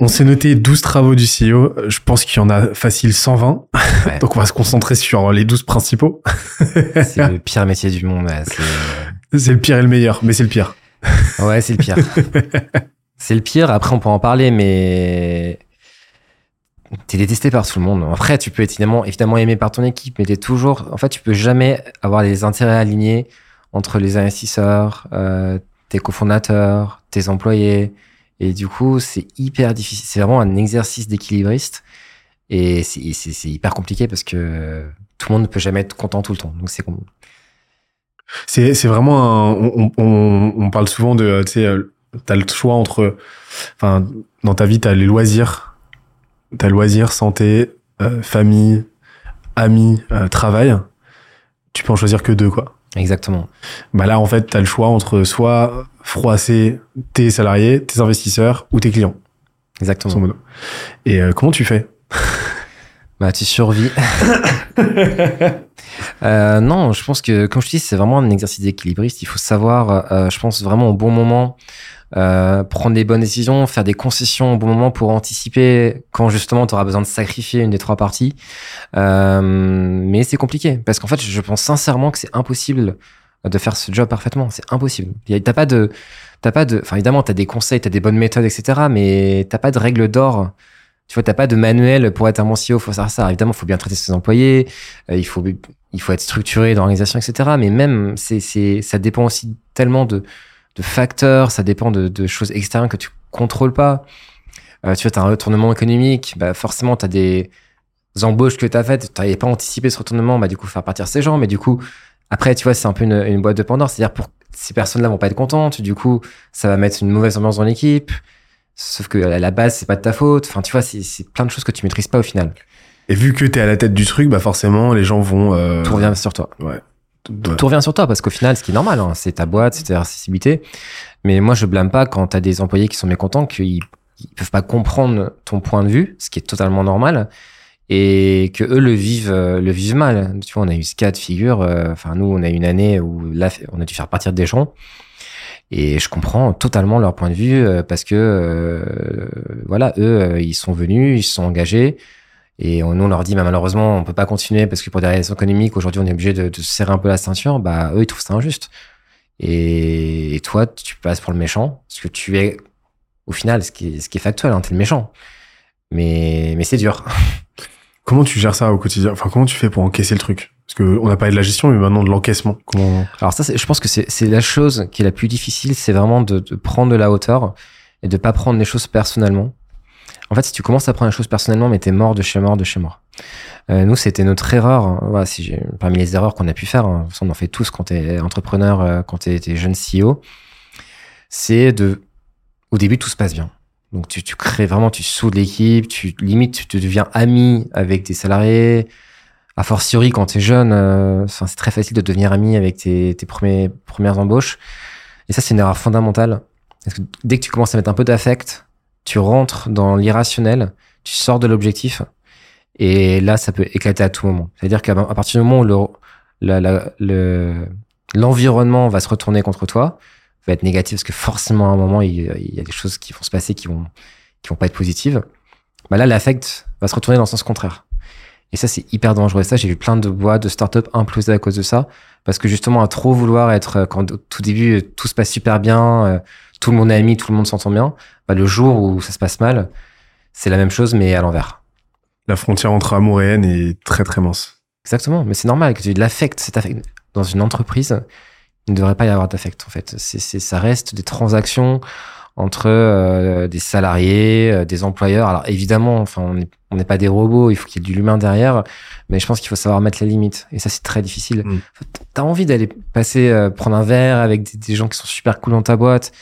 On s'est noté 12 travaux du CEO. Je pense qu'il y en a facile 120. Donc on va se concentrer sur les 12 principaux. c'est le pire métier du monde. C'est le pire et le meilleur, mais c'est le pire. Ouais, c'est le pire. c'est le pire. Après, on peut en parler, mais t'es détesté par tout le monde. Après, tu peux être évidemment, évidemment aimé par ton équipe, mais t'es toujours, en fait, tu peux jamais avoir les intérêts alignés entre les investisseurs, euh, tes cofondateurs, tes employés, et du coup, c'est hyper difficile. C'est vraiment un exercice d'équilibriste. Et c'est hyper compliqué parce que tout le monde ne peut jamais être content tout le temps. Donc c'est c'est vraiment un, on, parle souvent de tu sais euh, t'as le choix entre enfin dans ta vie t'as les loisirs t'as loisirs santé euh, famille amis euh, travail tu peux en choisir que deux quoi exactement bah là en fait t'as le choix entre soit froisser tes salariés, tes investisseurs ou tes clients. Exactement. Et euh, comment tu fais? Bah, tu survis. euh, non, je pense que, comme je dis, c'est vraiment un exercice d'équilibriste. Il faut savoir, euh, je pense, vraiment au bon moment, euh, prendre les bonnes décisions, faire des concessions au bon moment pour anticiper quand justement tu auras besoin de sacrifier une des trois parties. Euh, mais c'est compliqué parce qu'en fait, je pense sincèrement que c'est impossible de faire ce job parfaitement. C'est impossible. T'as pas de, t'as pas de, enfin évidemment t'as des conseils, t'as des bonnes méthodes, etc. Mais t'as pas de règles d'or. Tu vois, t'as pas de manuel pour être un bon CEO. Faut faire ça. Évidemment, faut bien traiter ses employés. Euh, il faut, il faut être structuré dans l'organisation, etc. Mais même, c'est, c'est, ça dépend aussi tellement de, de facteurs. Ça dépend de, de choses extérieures que tu contrôles pas. Euh, tu vois, t'as un retournement économique. Bah forcément, t'as des embauches que t'as faites. T'avais pas anticipé ce retournement. Bah du coup, faire partir ces gens. Mais du coup, après, tu vois, c'est un peu une, boîte de Pandore. C'est-à-dire, pour ces personnes-là vont pas être contentes. Du coup, ça va mettre une mauvaise ambiance dans l'équipe. Sauf que à la base, c'est pas de ta faute. Enfin, tu vois, c'est plein de choses que tu maîtrises pas au final. Et vu que tu es à la tête du truc, bah forcément, les gens vont. Euh... Tout revient sur toi. Ouais. Tout, revient sur toi parce qu'au final, ce qui est normal, hein, c'est ta boîte, c'est ta accessibilité. Mais moi, je blâme pas quand tu as des employés qui sont mécontents, qu'ils ils peuvent pas comprendre ton point de vue, ce qui est totalement normal et que eux le vivent euh, le vivent mal. Tu vois on a eu ce cas de figure euh, enfin nous on a eu une année où là on a dû faire partir des gens et je comprends totalement leur point de vue euh, parce que voilà eux ils sont venus ils sont engagés et on, nous on leur dit bah, malheureusement on peut pas continuer parce que pour des raisons économiques aujourd'hui on est obligé de, de serrer un peu la ceinture. Bah eux ils trouvent ça injuste. Et, et, toi tu passes pour le méchant parce que tu es au final ce qui est, ce qui est factuel hein, t'es le méchant. Mais mais c'est dur. Comment tu gères ça au quotidien? Enfin, comment tu fais pour encaisser le truc? Parce que on a parlé de la gestion, mais maintenant de l'encaissement. Comment Alors ça, je pense que c'est la chose qui est la plus difficile, c'est vraiment de, de, prendre de la hauteur et de pas prendre les choses personnellement. En fait, si tu commences à prendre les choses personnellement, mais t'es mort de chez mort de chez mort. Euh, nous, c'était notre erreur. Hein. Si parmi les erreurs qu'on a pu faire, hein, on en fait tous quand t'es entrepreneur, euh, quand t'es es jeune CEO, c'est de, au début, tout se passe bien donc tu, tu crées vraiment, tu soudes l'équipe, tu limite, tu deviens ami avec tes salariés. A fortiori, quand tu es jeune, euh, c'est très facile de devenir ami avec tes, tes premiers, premières embauches. Et ça, c'est une erreur fondamentale. Parce que dès que tu commences à mettre un peu d'affect, tu rentres dans l'irrationnel, tu sors de l'objectif. Et là, ça peut éclater à tout moment. C'est-à-dire qu'à partir du moment où le, l'environnement va se retourner contre toi, va être négatif parce que forcément à un moment il, y a des choses qui vont se passer qui vont qui vont pas être positives. Bah là l'affect va se retourner dans le sens contraire. Et ça c'est hyper dangereux. Et ça j'ai vu plein de boîtes de start-up imploser à cause de ça parce que justement à trop vouloir être quand au tout début tout se passe super bien, euh, tout le monde est ami, tout le monde s'entend bien, bah le jour où ça se passe mal, c'est la même chose mais à l'envers. La frontière entre amour et haine est très très mince. Exactement, mais c'est normal que tu l'affect, cet affect dans une entreprise, il ne devrait pas y avoir d'affect en fait. C'est, ça reste des transactions entre euh, des salariés, euh, des employeurs. Alors évidemment, enfin, on n'est pas des robots, il faut qu'il y ait de l'humain derrière, mais je pense qu'il faut savoir mettre les limites. Et ça, c'est très difficile. Mm. T'as envie d'aller passer, euh, prendre un verre avec des, gens qui sont super cool dans ta boîte,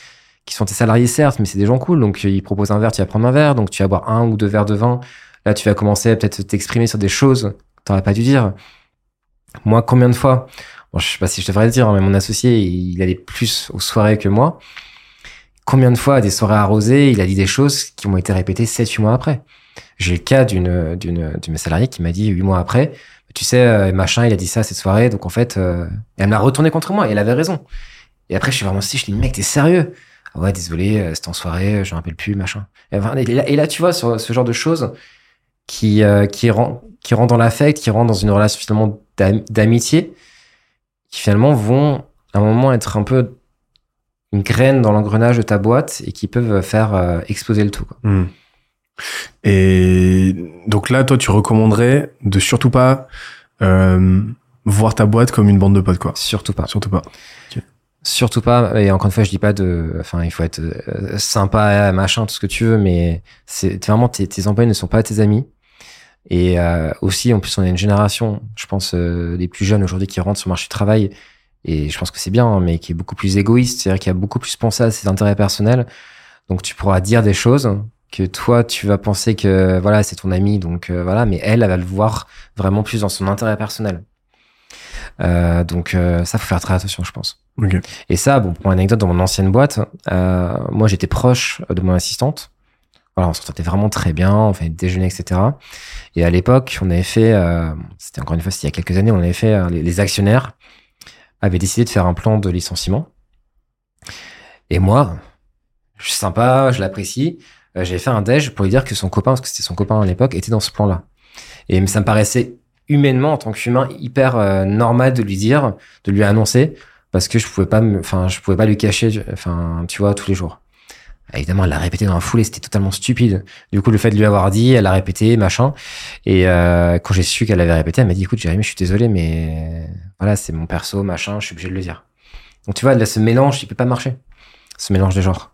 qui sont tes salariés certes, mais c'est des gens cool. Donc ils proposent un verre, tu vas prendre un verre, donc tu vas boire un ou deux verres de vin. Là, tu vas commencer à peut-être t'exprimer sur des choses que t'aurais pas dû dire. Moi, combien de fois bon, je sais pas si je devrais le dire, hein, mais mon associé, il allait plus aux soirées que moi. Combien de fois à des soirées arrosées, il a dit des choses qui m'ont été répétées 7-8 mois après? J'ai le cas d'une d'une de mes salariés qui m'a dit 8 mois après, tu sais, euh, machin, il a dit ça cette soirée, donc en fait, euh, elle me l'a retourné contre moi et elle avait raison. Et après, je suis vraiment si, je dis, mec, t'es sérieux? Ah ouais, désolé, euh, c'était en soirée, je me rappelle plus, machin. Et, enfin, et là, et là, tu vois, ce genre de choses qui, euh, qui, rend, qui rend dans l'affect, qui rend dans une relation finalement d'am- d'amitié, qui finalement vont à un moment être un peu une graine dans l'engrenage de ta boîte et qui peuvent faire euh, exploser le tout. Quoi. Hmm. Et donc là, toi, tu recommanderais de surtout pas euh, voir ta boîte comme une bande de potes, quoi. Surtout pas. Surtout pas. Surtout pas. Et encore une fois, je dis pas de. Enfin, il faut être euh, sympa, machin, tout ce que tu veux, mais c'est vraiment tes, tes employés ne sont pas tes amis. Et euh, aussi, en plus, on est une génération, je pense, euh, plus jeunes aujourd'hui qui rentrent sur le marché du travail. Et je pense que c'est bien, hein, mais qui est beaucoup plus égoïste, c'est-à-dire qui a beaucoup plus pensé à ses intérêts personnels. Donc, tu pourras dire des choses que toi, tu vas penser que voilà, c'est ton ami, donc euh, voilà, mais elle, elle va le voir vraiment plus dans son intérêt personnel. Euh, donc, euh, ça, faut faire très attention, je pense. Et ça, bon, pour une anecdote, dans mon ancienne boîte, euh, moi, j'étais proche de mon assistante. Voilà, on s'entendait vraiment très bien, on faisait déjeuner, etc. Et à l'époque, on avait fait, euh, c'était encore une fois, c'était il y a quelques années, on avait fait, euh, les, les actionnaires avaient décidé de faire un plan de licenciement. Et moi, je suis sympa, je l'apprécie. Euh, J'avais fait un déj pour lui dire que son copain, parce que c'était son copain à l'époque, était dans ce plan-là. Et ça me paraissait humainement, en tant qu'humain, hyper euh, normal de lui dire, de lui annoncer, parce que je pouvais pas enfin, je pouvais pas lui cacher, enfin, tu vois, tous les jours. Évidemment, elle l'a répété dans la foulée, c'était totalement stupide. Du coup, le fait de lui avoir dit, elle l'a répété, machin. Et euh, quand j'ai su qu'elle avait répété, elle m'a dit, écoute, Jérémy, je suis désolé, mais voilà, c'est mon perso, machin, je suis obligé de le dire. Donc, tu vois, là, ce mélange, il peut pas marcher. Ce mélange des genres.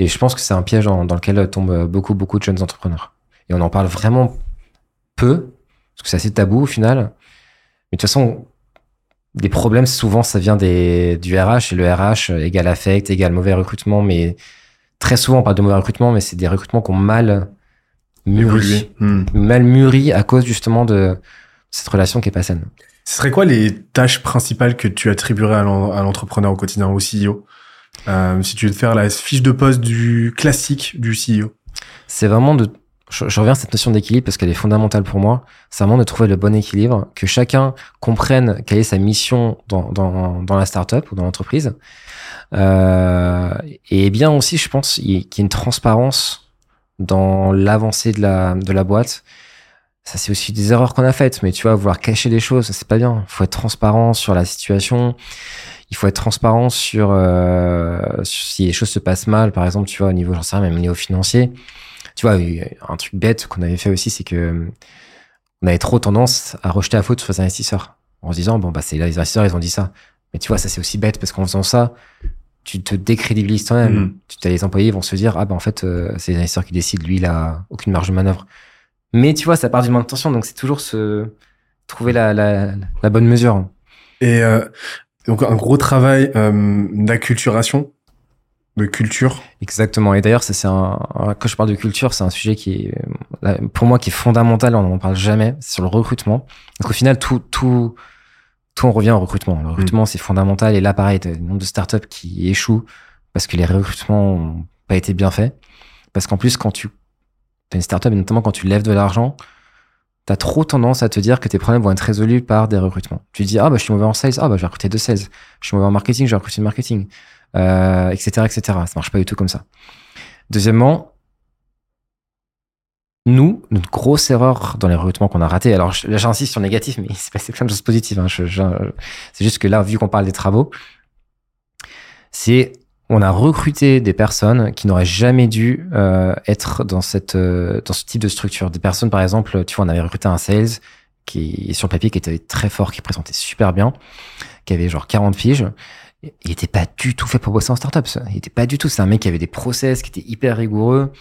Et je pense que c'est un piège dans, dans lequel tombent beaucoup, beaucoup de jeunes entrepreneurs. Et on en parle vraiment peu, parce que c'est assez tabou au final. Mais de toute façon, des problèmes, souvent, ça vient des, du RH, et le RH égale affect, égale mauvais recrutement, mais très souvent, on parle de mauvais recrutement, mais c'est des recrutements qui ont mal mûri. Hmm. mal mûri à cause justement de cette relation qui est pas saine. Ce serait quoi les tâches principales que tu attribuerais à l'en- à l'entrepreneur au quotidien, au CEO euh, Si tu veux te faire la fiche de poste du classique du CEO. C'est vraiment de, je, je reviens à cette notion d'équilibre parce qu'elle est fondamentale pour moi. C'est vraiment de trouver le bon équilibre, que chacun comprenne quelle est sa mission dans, dans, dans la startup ou dans l'entreprise. Euh, et bien aussi, je pense, qu'il y ait une transparence dans l'avancée de la, de la boîte. Ça, c'est aussi des erreurs qu'on a faites, mais tu vois, vouloir cacher des choses, c'est pas bien. Il faut être transparent sur la situation. Il faut être transparent sur, euh, si les choses se passent mal, par exemple, tu vois, au niveau, j'en sais rien, même au niveau financier. Tu vois, un truc bête qu'on avait fait aussi, c'est que euh, on avait trop tendance à rejeter la faute sur les investisseurs. En se disant, bon, bah, c'est là, les investisseurs, ils ont dit ça. Mais tu vois, ça, c'est aussi bête parce qu'en faisant ça, tu te décrédibilises toi-même. Mhm. Tu as les employés vont se dire, ah, bah, en fait, euh, c'est les investisseurs qui décident. Lui, il a aucune marge de manœuvre. Mais tu vois, ça part d'une bonne intention. Donc, c'est toujours se trouver la, la, la bonne mesure. Et euh, donc un gros travail euh, d'acculturation, de culture. Exactement. Et d'ailleurs, c'est un, quand je parle de culture, c'est un sujet qui est, pour moi, qui est fondamental. On n'en parle jamais. Sur le recrutement. Donc, au final, tout, tout, tout, on revient au recrutement. Le recrutement, c'est fondamental. Et là, pareil, t'as le nombre de startups qui échouent parce que les recrutements ont pas été bien faits. Parce qu'en plus, quand tu, t'as une startup, et notamment quand tu lèves de l'argent, t'as trop tendance à te dire que tes problèmes vont être résolus par des recrutements. Tu dis, ah, bah, je suis mauvais en sales. Ah, bah, je vais recruter deux sales. Je suis mauvais en marketing. Je vais recruter du marketing euh, etc., etc. Ça marche pas du tout comme ça. Deuxièmement, nous, notre grosse erreur dans les recrutements qu'on a raté, alors j'insiste sur négatif, mais c'est passé plein de choses positives. hein. C'est juste que là, vu qu'on parle des travaux, c'est on a recruté des personnes qui n'auraient jamais dû euh, être dans cette euh, dans ce type de structure. Des personnes, par exemple, tu vois, on avait recruté un sales qui sur le papier qui était très fort, qui présentait super bien, qui avait genre 40 piges. Il était pas du tout fait pour bosser en startup. Il était pas du tout. C'est un mec qui avait des process, qui était hyper rigoureux.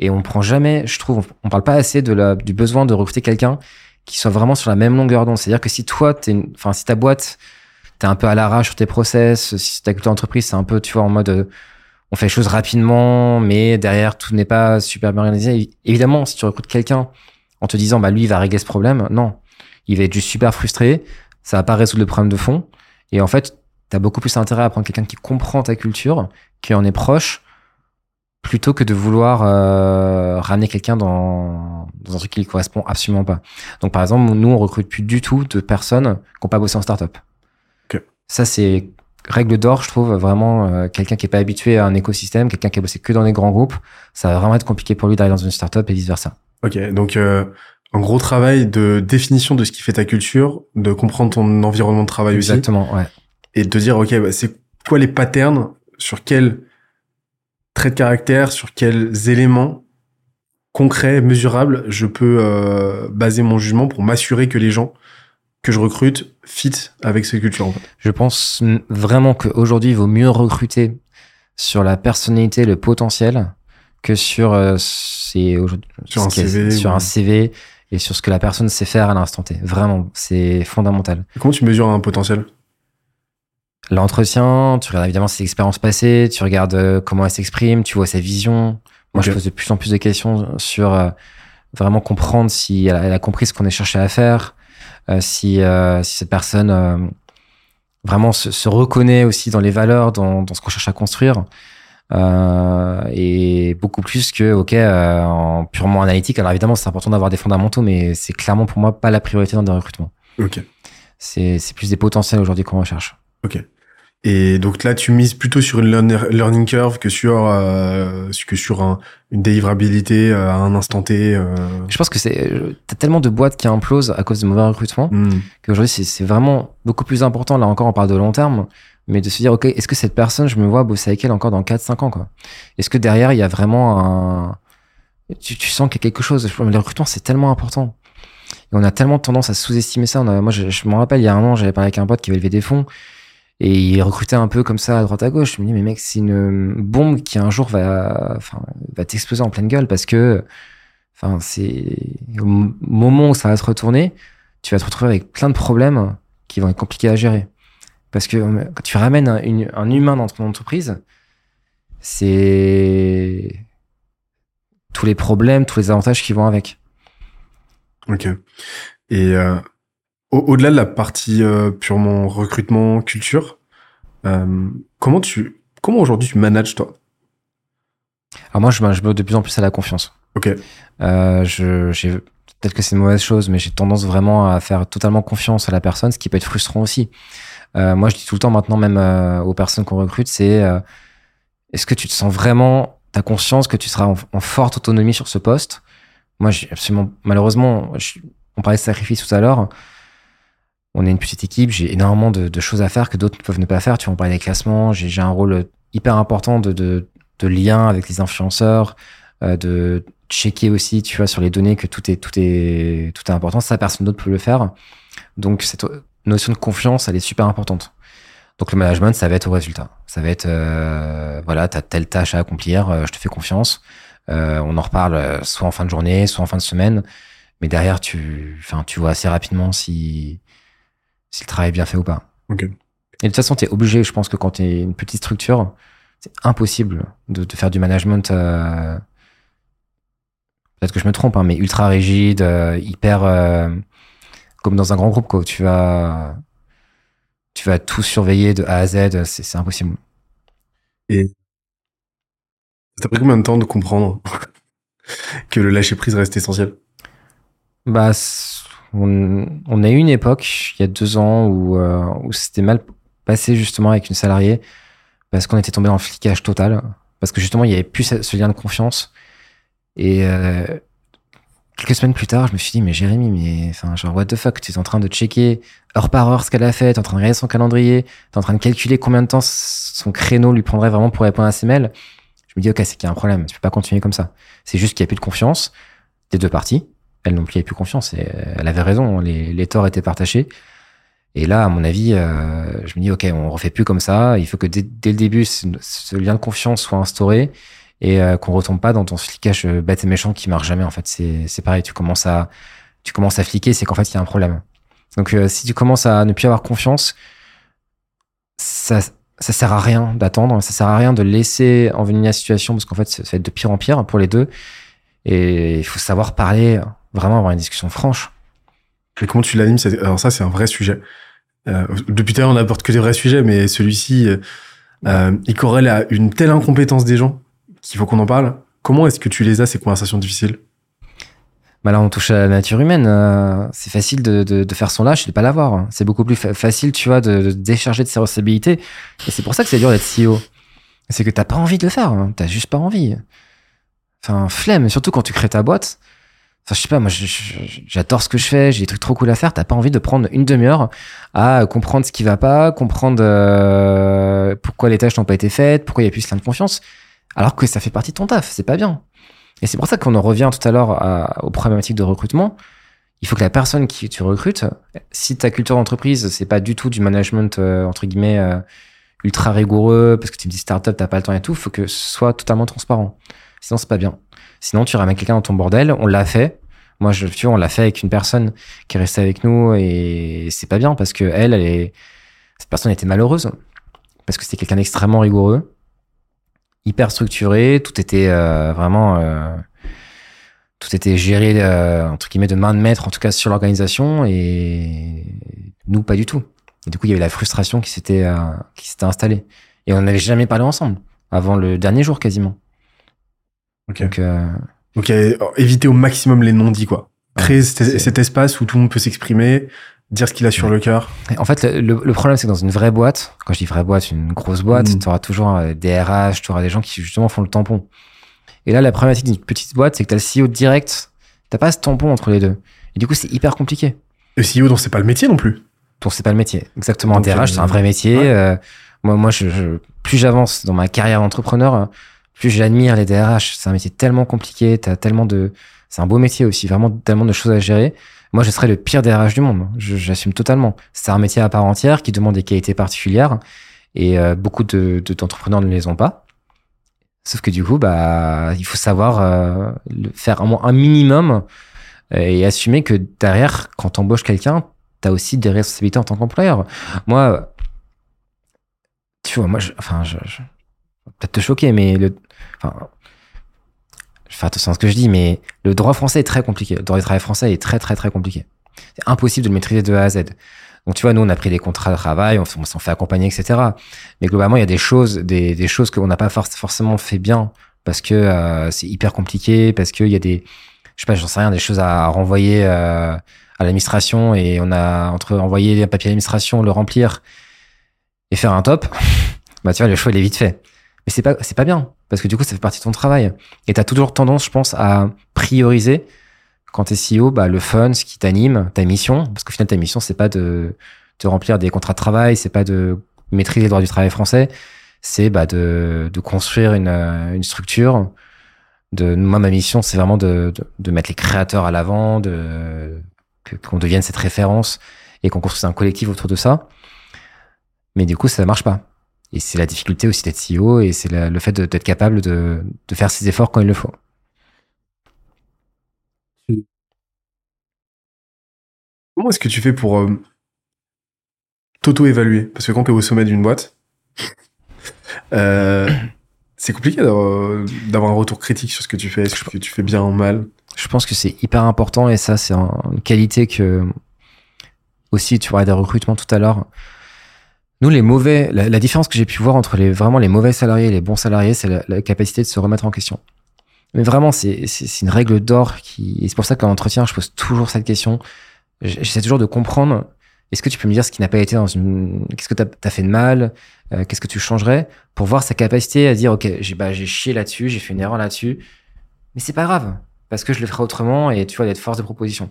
Et on prend jamais, je trouve, on parle pas assez de la, du besoin de recruter quelqu'un qui soit vraiment sur la même longueur d'onde. C'est-à-dire que si toi, enfin, si ta boîte, t'es un peu à l'arrache sur tes process, si ta culture d'entreprise, c'est un peu, tu vois, en mode, on fait les choses rapidement, mais derrière, tout n'est pas super bien organisé. Évidemment, si tu recrutes quelqu'un en te disant, bah, lui, il va régler ce problème, non. Il va être juste super frustré. Ça va pas résoudre le problème de fond. Et en fait, t'as beaucoup plus intérêt à prendre quelqu'un qui comprend ta culture, qui en est proche, plutôt que de vouloir euh, ramener quelqu'un dans, dans un truc qui ne correspond absolument pas. Donc par exemple, nous, on recrute plus du tout de personnes qui n'ont pas bossé en startup. Ça, c'est règle d'or, je trouve vraiment euh, quelqu'un qui est pas habitué à un écosystème, quelqu'un qui a bossé que dans des grands groupes, ça va vraiment être compliqué pour lui d'aller dans une startup et vice versa. Ok, donc euh, un gros travail de définition de ce qui fait ta culture, de comprendre ton environnement de travail aussi, Exactement, ouais. et de te dire ok, bah, c'est quoi les patterns, sur quels traits de caractère, sur quels éléments concrets, mesurables, je peux euh, baser mon jugement pour m'assurer que les gens que je recrute fit avec ces cultures. En fait. Je pense vraiment qu'aujourd'hui, il vaut mieux recruter sur la personnalité, le potentiel, que sur, euh, Sur un CV sur un CV et sur ce que la personne sait faire à l'instant T. Vraiment, c'est fondamental. Comment tu mesures un potentiel? L'entretien, tu regardes évidemment ses expériences passées, tu regardes euh, comment elle s'exprime, tu vois sa vision. Moi, je pose de plus en plus de questions sur euh, vraiment comprendre si elle a, elle a compris ce qu'on est cherché à faire, si, euh, si cette personne euh, vraiment se, se reconnaît aussi dans les valeurs, dans, dans ce qu'on cherche à construire. Euh, et beaucoup plus que, ok, euh, en purement analytique. Alors évidemment, c'est important d'avoir des fondamentaux, mais c'est clairement pour moi pas la priorité dans des recrutements. Ok. C'est c'est plus des potentiels aujourd'hui qu'on recherche. Et donc là, tu mises plutôt sur une learning curve que sur euh, que sur un, une délivrabilité euh, à un instant T. euh. Je pense que c'est euh, t'as tellement de boîtes qui implosent à cause de mauvais recrutement Hmm. qu'aujourd'hui c'est c'est vraiment beaucoup plus important. Là encore, on parle de long terme, mais de se dire ok, est-ce que cette personne, je me vois bosser avec elle encore dans 4-5 ans quoi? Est-ce que derrière il y a vraiment un tu, tu sens qu'il y a quelque chose? Le recrutement c'est tellement important. Et on a tellement tendance à sous-estimer ça. On a- moi, je, je me rappelle, il y a un an, j'avais parlé avec un pote qui avait levé des fonds et il recrutait un peu comme ça à droite à gauche. Je me dis, mais mec, c'est une bombe qui un jour va, enfin, va t'exploser en pleine gueule parce que, enfin, c'est au moment où ça va se retourner, tu vas te retrouver avec plein de problèmes qui vont être compliqués à gérer. Parce que euh, quand tu ramènes un, humain dans ton entreprise, c'est tous les problèmes, tous les avantages qui vont avec. Ok. Et euh, au-delà de la partie euh, purement recrutement, culture, euh, comment tu comment aujourd'hui tu manages toi? Alors moi, je, me de plus en plus à la confiance. Ok. Euh, je, j'ai, peut-être que c'est une mauvaise chose, mais j'ai tendance vraiment à faire totalement confiance à la personne, ce qui peut être frustrant aussi. Euh, moi, je dis tout le temps maintenant, même euh, aux personnes qu'on recrute, c'est euh, est-ce que tu te sens vraiment, t'as conscience que tu seras en, en forte autonomie sur ce poste? Moi, j'ai absolument, malheureusement, je- on parlait de sacrifice tout à l'heure. On est une petite équipe, j'ai énormément de, choses à faire que d'autres peuvent ne pas faire. Tu vois, on parlait des classements, j'ai, un rôle hyper important de, lien avec les influenceurs, euh, de checker aussi, tu vois, sur les données que tout est, tout est, tout est important. Ça, personne d'autre peut le faire. Donc, cette notion de confiance, elle est super importante. Donc, le management, ça va être au résultat. Ça va être, euh, voilà, t'as telle tâche à accomplir, euh, je te fais confiance. Euh, on en reparle euh, soit en fin de journée, soit en fin de semaine. Mais derrière, tu, tu vois assez rapidement si, si le travail est bien fait ou pas. Ok. Et de toute façon, tu es obligé, je pense que quand tu es une petite structure, c'est impossible de, de faire du management. euh, Peut-être que je me trompe, hein, mais ultra rigide, euh, hyper. euh, comme dans un grand groupe, quoi. Tu vas, tu vas tout surveiller de A à Z, c'est impossible. Et t'as pris combien de temps de comprendre que le lâcher prise reste essentiel? Bah, on, on a eu une époque, il y a deux ans, où, euh, où c'était mal passé justement avec une salariée parce qu'on était tombé dans le flicage total. Parce que justement, il y avait plus ce lien de confiance. Et euh, quelques semaines plus tard, je me suis dit, mais Jérémy, mais enfin, genre, what the fuck, tu es en train de checker heure par heure ce qu'elle a fait, tu en train de regarder son calendrier, tu es en train de calculer combien de temps son créneau lui prendrait vraiment pour répondre à ses mails. Je me dis, ok, c'est qu'il y a un problème, tu peux pas continuer comme ça. C'est juste qu'il n'y a plus de confiance des deux parties. Elle non plus n'avait plus confiance et euh, elle avait raison, les, les torts étaient partagés. Et là, à mon avis, euh, je me dis, ok, on refait plus comme ça. Il faut que dès, dès le début, ce, ce lien de confiance soit instauré et euh, qu'on retombe pas dans ton flicage euh, bête et méchant qui marche jamais. En fait, c'est pareil. Tu commences à tu commences à fliquer, c'est qu'en fait il y a un problème. Donc euh, si tu commences à ne plus avoir confiance, ça ça sert à rien d'attendre, ça sert à rien de laisser envenimer la situation parce qu'en fait ça va être de pire en pire pour les deux. Et il faut savoir parler, vraiment avoir une discussion franche. Et comment tu l'animes Alors ça, c'est un vrai sujet. Euh, depuis tout à l'heure, on n'apporte que des vrais sujets, mais celui-ci, euh, euh, il corrèle à une telle incompétence des gens qu'il faut qu'on en parle. Comment est-ce que tu les as, ces conversations difficiles? Bah là, on touche à la nature humaine. Euh, c'est facile de, de, de, faire son lâche et de pas l'avoir. C'est beaucoup plus facile, tu vois, de, de, décharger de ses responsabilités. Et c'est pour ça que c'est dur d'être CEO. C'est que t'as pas envie de le faire. Hein. T'as juste pas envie. Enfin, flemme. Surtout quand tu crées ta boîte. Enfin, je sais pas, moi, j'adore ce que je fais. J'ai des trucs trop cool à faire. T'as pas envie de prendre une demi-heure à comprendre ce qui va pas, comprendre euh, pourquoi les tâches n'ont pas été faites, pourquoi il y a plus de confiance. Alors que ça fait partie de ton taf. C'est pas bien. Et c'est pour ça qu'on en revient tout à l'heure aux problématiques de recrutement. Il faut que la personne qui tu recrutes, si ta culture d'entreprise, c'est pas du tout du management, euh, entre guillemets, euh, ultra rigoureux, parce que tu me dis startup, t'as pas le temps et tout, faut que ce soit totalement transparent. Sinon, c'est pas bien. Sinon, tu ramènes quelqu'un dans ton bordel, on l'a fait. Moi, je, tu vois, on l'a fait avec une personne qui est restée avec nous et c'est pas bien parce que elle, elle cette personne était malheureuse parce que c'était quelqu'un d'extrêmement rigoureux hyper structuré, tout était euh, vraiment euh, tout était géré euh, entre guillemets de main de maître en tout cas sur l'organisation et nous pas du tout. Et du coup il y avait la frustration qui s'était qui s'était installée et on n'avait jamais parlé ensemble avant le dernier jour quasiment. Donc, Donc éviter au maximum les non-dits quoi. Créer cet espace où tout le monde peut s'exprimer, dire ce qu'il a sur le cœur. En fait, le, problème, c'est que dans une vraie boîte, quand je dis vraie boîte, une grosse boîte, mm. tu auras toujours euh, des RH, tu auras des gens qui justement font le tampon. Et là, la problématique d'une petite boîte, c'est que tu as le CEO direct, t'as pas ce tampon entre les deux. Et du coup, c'est hyper compliqué. Le CEO dont c'est pas le métier non plus. Dont c'est pas le métier. Exactement. DRH, c'est un vrai métier. Euh, moi, moi, je, plus j'avance dans ma carrière d'entrepreneur, plus j'admire les DRH. C'est un métier tellement compliqué. T'as tellement de, c'est un beau métier aussi, vraiment tellement de choses à gérer. Moi, je serais le pire DRH du monde. J'assume totalement. C'est un métier à part entière qui demande des qualités particulières et euh, beaucoup de d'entrepreneurs ne les ont pas. Sauf que du coup, bah, il faut savoir euh, faire un, un minimum euh, et assumer que derrière, quand tu embauches quelqu'un, tu as aussi des responsabilités en tant qu'employeur. Moi, tu vois, moi, je, enfin, je, je peut-être te choquer, mais le, enfin, je fais attention à ce que je dis, mais le droit français est très compliqué. Le droit du travail français est très, très, très compliqué. C'est impossible de le maîtriser de A à Z. Donc, tu vois, nous, on a pris des contrats de travail, on, s'en fait accompagner, etc. Mais globalement, il y a des choses, des, des choses qu'on n'a pas forcément fait bien parce que euh, c'est hyper compliqué, parce qu'il y a des, je sais pas, j'en sais rien, des choses à renvoyer euh, à l'administration et on a entre envoyer un papier à l'administration, le remplir et faire un top. bah, tu vois, le choix, il est vite fait. Mais c'est pas, c'est pas bien. Parce que du coup, ça fait partie de ton travail. Et tu as toujours tendance, je pense, à prioriser quand tu es CEO, bah, le fun, ce qui t'anime, ta mission. Parce qu'au final, ta mission, c'est pas de, de remplir des contrats de travail, c'est pas de maîtriser les droits du travail français, c'est bah, de, de construire une, une structure. De, moi, ma mission, c'est vraiment de, de, de, mettre les créateurs à l'avant, de, qu'on devienne cette référence et qu'on construise un collectif autour de ça. Mais du coup, ça marche pas. Et c'est la difficulté aussi d'être CEO et c'est le fait d'être capable de, de, faire ses efforts quand il le faut. Comment est-ce que tu fais pour euh, t'auto-évaluer? Parce que quand tu es au sommet d'une boîte, euh, c'est compliqué d'avoir un retour critique sur ce que tu fais, ce que tu fais bien ou mal? Je pense que c'est hyper important et ça, c'est une qualité que aussi, tu vois, des recrutements tout à l'heure. Nous, les mauvais, la, différence que j'ai pu voir entre les vraiment les mauvais salariés et les bons salariés, c'est la, capacité de se remettre en question. Mais vraiment, c'est une règle d'or qui, c'est pour ça qu'en entretien, je pose toujours cette question. J'essaie toujours de comprendre. Est-ce que tu peux me dire ce qui n'a pas été dans une, qu'est-ce que tu as, fait de mal, euh, qu'est-ce que tu changerais, pour voir sa capacité à dire, ok, j'ai bah, chié là-dessus, j'ai fait une erreur là-dessus, mais c'est pas grave parce que je le ferai autrement et tu vois d'être force de proposition.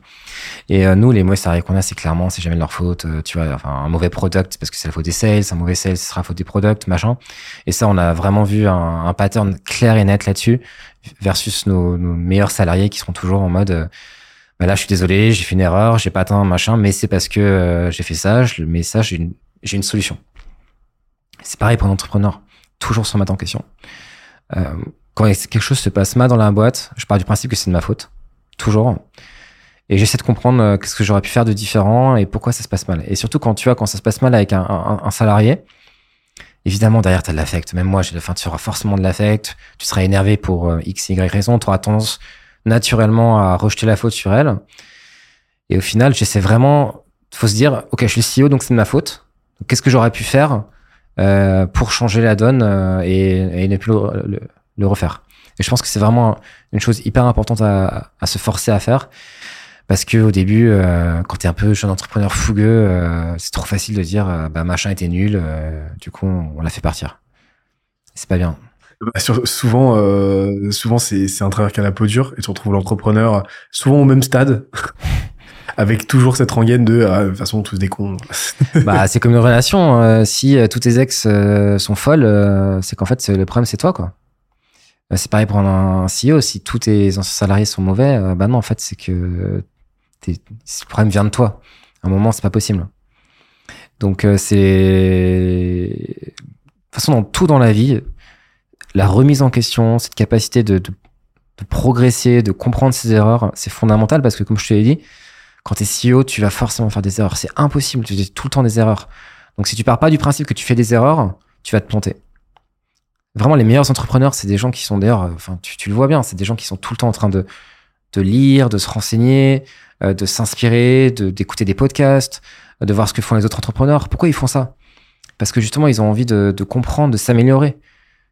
Et euh, nous les mauvais salariés qu'on a c'est clairement c'est jamais de leur faute euh, tu vois enfin un mauvais product parce que c'est la faute des sales un mauvais sales ce sera la faute des products machin. Et ça on a vraiment vu un, un pattern clair et net là-dessus versus nos, nos, meilleurs salariés qui seront toujours en mode euh, bah là je suis désolé j'ai fait une erreur j'ai pas atteint machin mais c'est parce que j'ai fait ça je, mais ça j'ai une j'ai une solution. C'est pareil pour un entrepreneur toujours se remettre en question quand quelque chose se passe mal dans la boîte, je pars du principe que c'est de ma faute. Toujours. Et j'essaie de comprendre euh, qu'est-ce que j'aurais pu faire de différent et pourquoi ça se passe mal. Et surtout quand tu vois, quand ça se passe mal avec un, salarié, évidemment, derrière, tu as de l'affect. Même moi, j'ai de, fin, tu auras forcément de l'affect. Tu seras énervé pour euh, X, Y raison. Tu auras tendance naturellement à rejeter la faute sur elle. Et au final, j'essaie vraiment, faut se dire, OK, je suis CEO, donc c'est de ma faute. Qu'est-ce que j'aurais pu faire euh, pour changer la donne euh, et, et ne plus le, le refaire. Et je pense que c'est vraiment une chose hyper importante à, à se forcer à faire. Parce que au début, euh, quand t'es un peu jeune entrepreneur fougueux, euh, c'est trop facile de dire euh, bah machin était nul, euh, du coup on, on l'a fait partir. C'est pas bien. Bah, sur- souvent, euh, souvent c'est c'est un travers qui a la peau dure et tu retrouves l'entrepreneur souvent au même stade, avec toujours cette rengaine de ah, de toute façon tous des cons. bah c'est comme une relation. euh, si euh, tous tes ex euh, sont folles, euh, c'est qu'en fait le problème c'est toi quoi. Euh, c'est pareil pour un, CEO. Si tous tes anciens salariés sont mauvais, euh, bah non en fait c'est que le problème vient de toi. À un moment c'est pas possible. Donc euh, c'est de toute façon dans tout dans la vie, la remise en question, cette capacité de, de, de progresser, de comprendre ses erreurs, c'est fondamental parce que comme je te l'ai dit, quand tu es CEO, tu vas forcément faire des erreurs. C'est impossible, tu fais tout le temps des erreurs. Donc si tu pars pas du principe que tu fais des erreurs, tu vas te planter. Vraiment, les meilleurs entrepreneurs, c'est des gens qui sont d'ailleurs, euh, enfin, tu, le vois bien, c'est des gens qui sont tout le temps en train de, de lire, de se renseigner, euh, de s'inspirer, d'écouter des podcasts, de voir ce que font les autres entrepreneurs. Pourquoi ils font ça? Parce que justement, ils ont envie de, comprendre, de s'améliorer.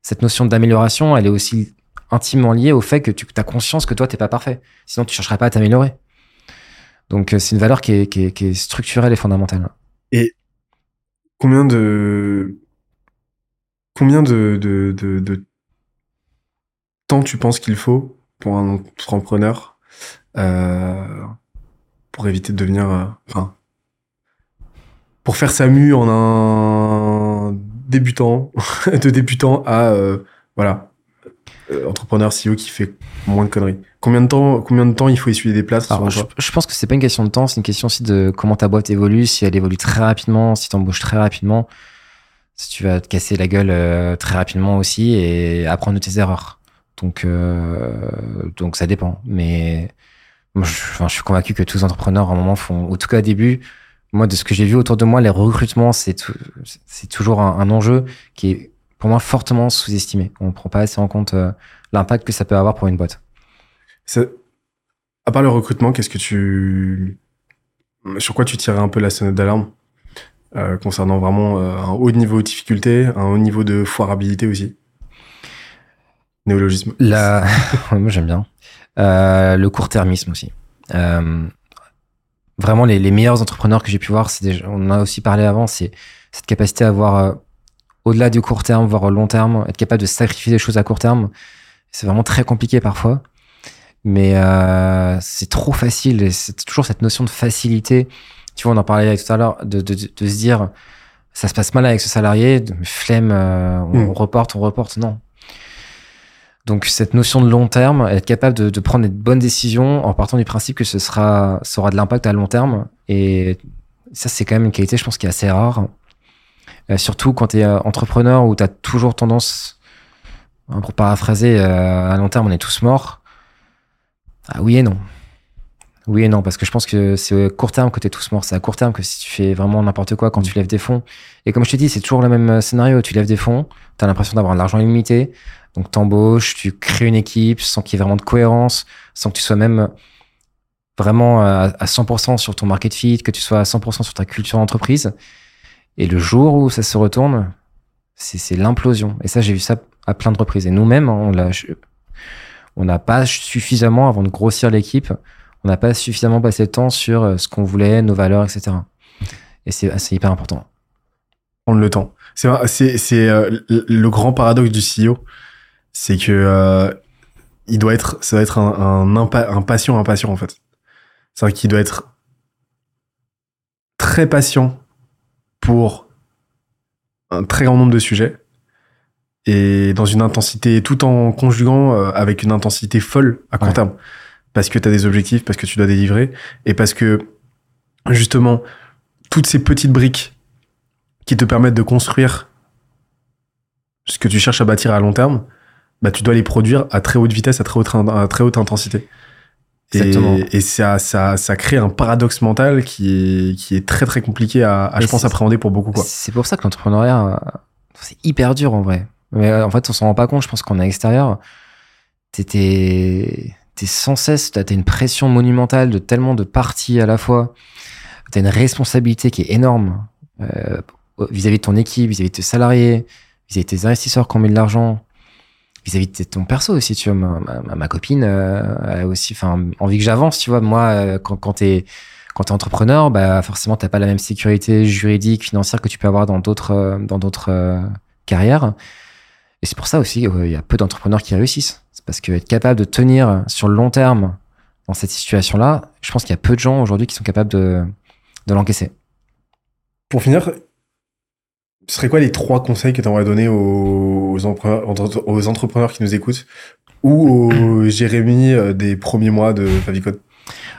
Cette notion d'amélioration, elle est aussi intimement liée au fait que tu as conscience que toi, t'es pas parfait. Sinon, tu chercherais pas à t'améliorer. Donc, euh, c'est une valeur qui est, structurelle et fondamentale. Combien de combien de de, de, de temps tu penses qu'il faut pour un entrepreneur euh, pour éviter de devenir euh, enfin pour faire sa mue en un débutant de débutant à euh, voilà entrepreneur CEO qui fait moins de conneries. Combien de temps combien de temps il faut essuyer des places Alors, je, pense que c'est pas une question de temps, c'est une question aussi de comment ta boîte évolue, si elle évolue très rapidement, si tu embauches très rapidement, si tu vas te casser la gueule euh, très rapidement aussi et apprendre de tes erreurs. Donc, euh, donc ça dépend. Mais je, suis convaincu que tous les entrepreneurs, à un moment, font, en tout cas au début, moi, de ce que j'ai vu autour de moi, les recrutements, c'est toujours un, enjeu qui est pour moi fortement sous-estimé. On ne prend pas assez en compte euh, l'impact que ça peut avoir pour une boîte. À part le recrutement, qu'est-ce que tu. Sur quoi tu tirais un peu la sonnette d'alarme? Euh, concernant vraiment euh, un haut niveau de difficulté, un haut niveau de foirabilité aussi Néologisme. La... Moi j'aime bien. Euh, le court-termisme aussi. Vraiment, les, meilleurs entrepreneurs que j'ai pu voir, on en a aussi parlé avant, c'est cette capacité à voir euh, au-delà du court terme, voire au long terme, être capable de sacrifier des choses à court terme. C'est vraiment très compliqué parfois. Mais c'est trop facile. C'est toujours cette notion de facilité. Tu vois, on en parlait tout à l'heure, de, de, de se dire, ça se passe mal avec ce salarié, de- flemme, euh, on Mm. reporte, on reporte. Non. Donc cette notion de long terme, être capable de, de prendre des bonnes décisions en partant du principe que ce sera, ça aura de l'impact à long terme. Et ça, c'est quand même une qualité, je pense, qui est assez rare. Euh, surtout quand tu es entrepreneur où tu as toujours tendance, hein, pour paraphraser, euh, à long terme, on est tous morts. Ah oui et non. Oui et non, parce que je pense que c'est court terme que tu es tous morts. C'est à court terme que si tu fais vraiment n'importe quoi quand tu lèves des fonds. Et comme je te dis, c'est toujours le même euh, scénario. Tu lèves des fonds, tu as l'impression d'avoir de l'argent illimité. Donc t'embauches, tu crées une équipe sans qu'il y ait vraiment de cohérence, sans que tu sois même vraiment à à 100% sur ton market fit, que tu sois à 100% sur ta culture d'entreprise. Et le jour où ça se retourne, c'est l'implosion. Et ça, j'ai vu ça à plein de reprises. Et nous-mêmes, on l'a, on n'a pas suffisamment, avant de grossir l'équipe, on n'a pas suffisamment passé le temps sur euh, ce qu'on voulait, nos valeurs, etc. Et c'est c'est hyper important. Prendre le temps. C'est euh, le grand paradoxe du CEO, c'est que euh, il doit être ça doit être un un, impa- un patient impatient en fait. C'est vrai qu'il doit être très patient pour un très grand nombre de sujets et dans une intensité tout en conjuguant avec une intensité folle à court Ouais. terme parce que tu as des objectifs, parce que tu dois délivrer et parce que justement toutes ces petites briques qui te permettent de construire ce que tu cherches à bâtir à long terme, bah tu dois les produire à très haute vitesse, à très haute, à très haute intensité. Exactement. Et, et ça, ça, ça crée un paradoxe mental qui est, qui est très très compliqué à, je pense, appréhender pour beaucoup. C'est pour ça que l'entrepreneuriat, c'est hyper dur en vrai. Mais en fait, on s'en rend pas compte. Je pense qu'on est à l'extérieur. T'es, sans cesse, t'as une pression monumentale de tellement de parties à la fois. T'as une responsabilité qui est énorme euh, vis-à-vis de ton équipe, vis-à-vis de tes salariés, vis-à-vis de tes investisseurs qui ont mis de l'argent. vis-à-vis de ton perso aussi, tu vois. Ma, copine euh, a aussi, enfin, envie que j'avance, tu vois. Moi, euh, quand, quand t'es quand t'es entrepreneur, bah forcément t'as pas la même sécurité juridique, financière que tu peux avoir dans d'autres dans d'autres carrières. Et c'est pour ça aussi qu'il y a peu d'entrepreneurs qui réussissent. C'est parce que être capable de tenir sur le long terme dans cette situation-là, je pense qu'il y a peu de gens aujourd'hui qui sont capables de de l'encaisser. Pour finir, ce serait quoi les trois conseils que tu aimerais donner aux, aux, entrepreneurs, aux qui nous écoutent ou au Jérémy euh, des premiers mois de Favicode?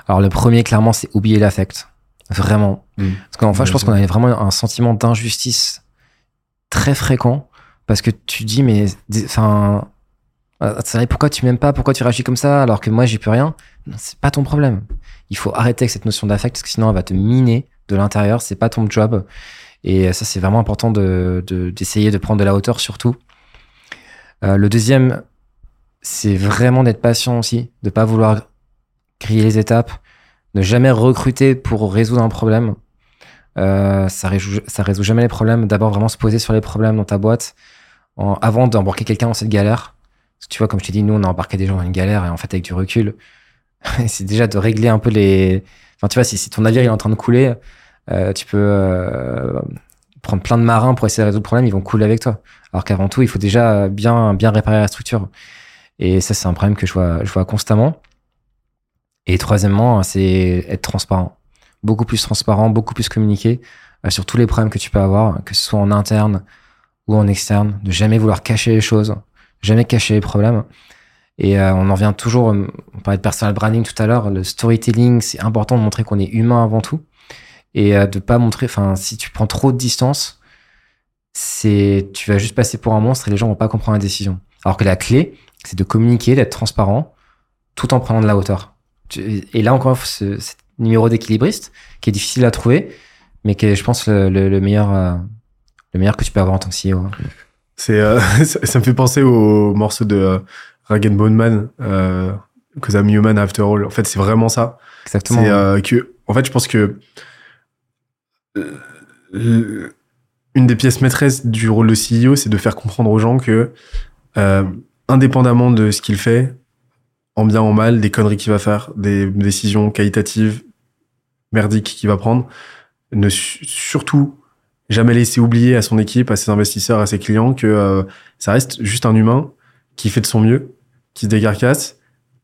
Alors le premier, clairement, c'est oublier l'affect. Vraiment. Mm. Parce qu'enfin, je pense c'est qu'on avait vraiment un sentiment d'injustice très fréquent parce que tu dis, mais, enfin, va, pourquoi tu m'aimes pas, pourquoi tu réagis comme ça? Alors que moi j'ai plus rien C'est pas ton problème. Il faut arrêter avec cette notion d'affect parce que sinon elle va te miner de l'intérieur. C'est pas ton job. Et ça, c'est vraiment important de de- d'essayer de, prendre de la hauteur surtout. Euh, le deuxième, c'est vraiment d'être patient aussi, de pas vouloir griller les étapes, ne jamais recruter pour résoudre un problème. Euh, ça, résout, ça résout jamais les problèmes. D'abord, vraiment se poser sur les problèmes dans ta boîte avant d'embarquer quelqu'un dans cette galère. Parce que tu vois, comme je t'ai dit, nous, on a embarqué des gens dans une galère et en fait, avec du recul, c'est déjà de régler un peu les. Enfin, tu vois, si, ton navire est en train de couler, euh, tu peux euh, prendre plein de marins pour essayer de résoudre le problème, ils vont couler avec toi. Alors qu'avant tout, il faut déjà bien, bien réparer la structure. Et ça, c'est un problème que je vois, je vois constamment. Et troisièmement, c'est être transparent. Beaucoup plus transparent, beaucoup plus communiqué euh, sur tous les problèmes que tu peux avoir, que ce soit en interne ou en externe, de jamais vouloir cacher les choses, jamais cacher les problèmes. Et euh, on en vient toujours, euh, on parlait de personal branding tout à l'heure, le storytelling, c'est important de montrer qu'on est humain avant tout. Et euh, de pas montrer, enfin, si tu prends trop de distance, c'est, tu vas juste passer pour un monstre et les gens vont pas comprendre la décision. Alors que la clé, c'est de communiquer, d'être transparent, tout en prenant de la hauteur. Et là encore, ce, ce numéro d'équilibriste qui est difficile à trouver, mais qui est, je pense, le, le- le meilleur, euh, le meilleur que tu peux avoir en tant que CEO. hein. C'est, euh, ça, ça me fait penser au morceau de euh, Rag and Bone Man, euh, Cause I'm Human After All. En fait, c'est vraiment ça. Exactement. C'est euh, que, en fait, je pense que euh, le- une des pièces maîtresses du rôle de CEO, c'est de faire comprendre aux gens que, indépendamment de ce qu'il fait, en bien ou en mal, des conneries qu'il va faire, des décisions qualitatives, merdiques qu'il va prendre, ne su- surtout jamais laisser oublier à son équipe, à ses investisseurs, à ses clients que euh, ça reste juste un humain qui fait de son mieux, qui se décarcasse,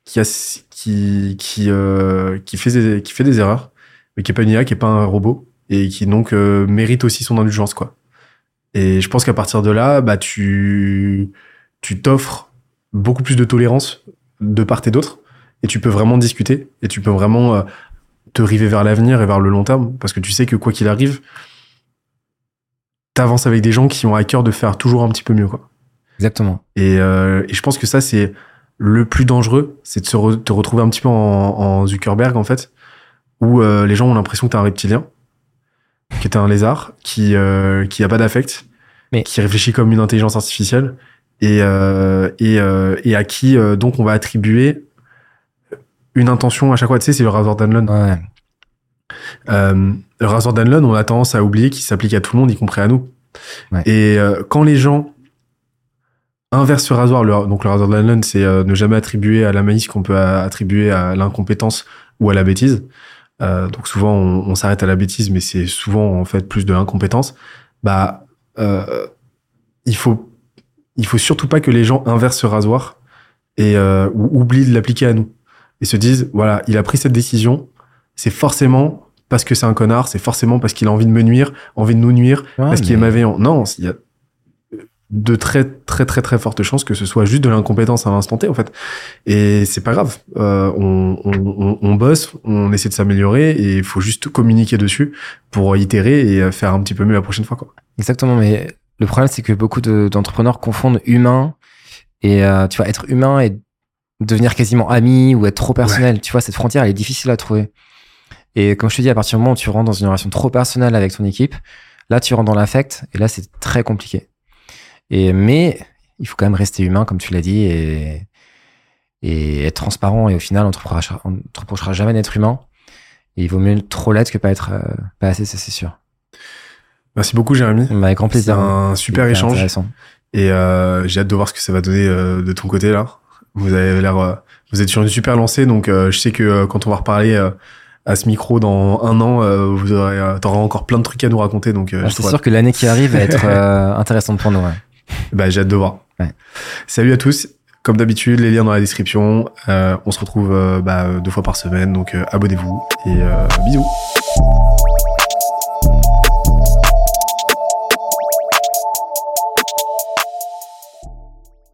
qui a, qui qui euh, qui fait des, qui fait des erreurs, mais qui est pas une IA, qui est pas un robot et qui donc euh, mérite aussi son indulgence quoi. Et je pense qu'à partir de là, bah tu tu t'offres beaucoup plus de tolérance de part et d'autre et tu peux vraiment discuter et tu peux vraiment euh, te river vers l'avenir et vers le long terme parce que tu sais que quoi qu'il arrive, t'avances avec des gens qui ont à cœur de faire toujours un petit peu mieux quoi. Exactement. Et, euh, et je pense que ça, c'est le plus dangereux, c'est de se re- te retrouver un petit peu en, en Zuckerberg, en fait, où euh, les gens ont l'impression que t'es un reptilien, que t'es un lézard, qui euh, qui a pas d'affect, Mais- qui réfléchit comme une intelligence artificielle, et, euh, et, euh, et à qui, euh, donc, on va attribuer une intention à chaque fois. Tu sais, c'est le rasoir d'Anlon. Ouais. Euh, le rasoir d'Anlon, on a tendance à oublier qu'il s'applique à tout le monde, y compris à nous. Ouais. Et euh, quand les gens inversent ce rasoir, le, donc le rasoir d'Anlon, c'est euh, ne jamais attribuer à la maïs qu'on peut attribuer à l'incompétence ou à la bêtise. Euh, donc souvent, on, on s'arrête à la bêtise, mais c'est souvent en fait plus de l'incompétence. Bah, il faut, il faut surtout pas que les gens inversent ce rasoir et ou oublient de l'appliquer à nous et se disent voilà, il a pris cette décision, c'est forcément parce que c'est un connard, c'est forcément parce qu'il a envie de me nuire, envie de nous nuire, parce qu'il est malveillant. Non, il y a de très très très très fortes chances que ce soit juste de l'incompétence à l'instant T en fait. Et c'est pas grave. Euh, on, on, on, on bosse, on essaie de s'améliorer et il faut juste communiquer dessus pour itérer et faire un petit peu mieux la prochaine fois quoi. Exactement, mais le problème, c'est que beaucoup de- d'entrepreneurs confondent humain et, euh, tu vois, être humain et devenir quasiment ami ou être trop personnel. Tu vois, cette frontière, elle est difficile à trouver. Et comme je te dis, à partir du moment où tu rentres dans une relation trop personnelle avec ton équipe, là, tu rentres dans l'affect et là, c'est très compliqué. Et, mais il faut quand même rester humain, comme tu l'as dit, et, et être transparent. Et au final, on ne te reprochera jamais d'être humain. Et il vaut mieux trop l'être que pas être, euh, pas assez, ça c'est sûr. Merci beaucoup Jérémy. Bah, avec grand plaisir. un super échange. Et euh, j'ai hâte de voir ce que ça va donner euh, de ton côté là. Vous avez l'air, euh, vous êtes sur une super lancée, donc euh, je sais que euh, quand on va reparler euh, à ce micro dans un an, euh, vous aurez, euh, t'auras encore plein de trucs à nous raconter. Donc, euh, Ah, je c'est sûr que l'année qui arrive va être euh, intéressante pour nous. ouais. bah, j'ai hâte de voir. Ouais. Salut à tous. Comme d'habitude, les liens dans la description. Euh, on se retrouve euh, bah, deux fois par semaine, donc euh, abonnez-vous et euh, bisous.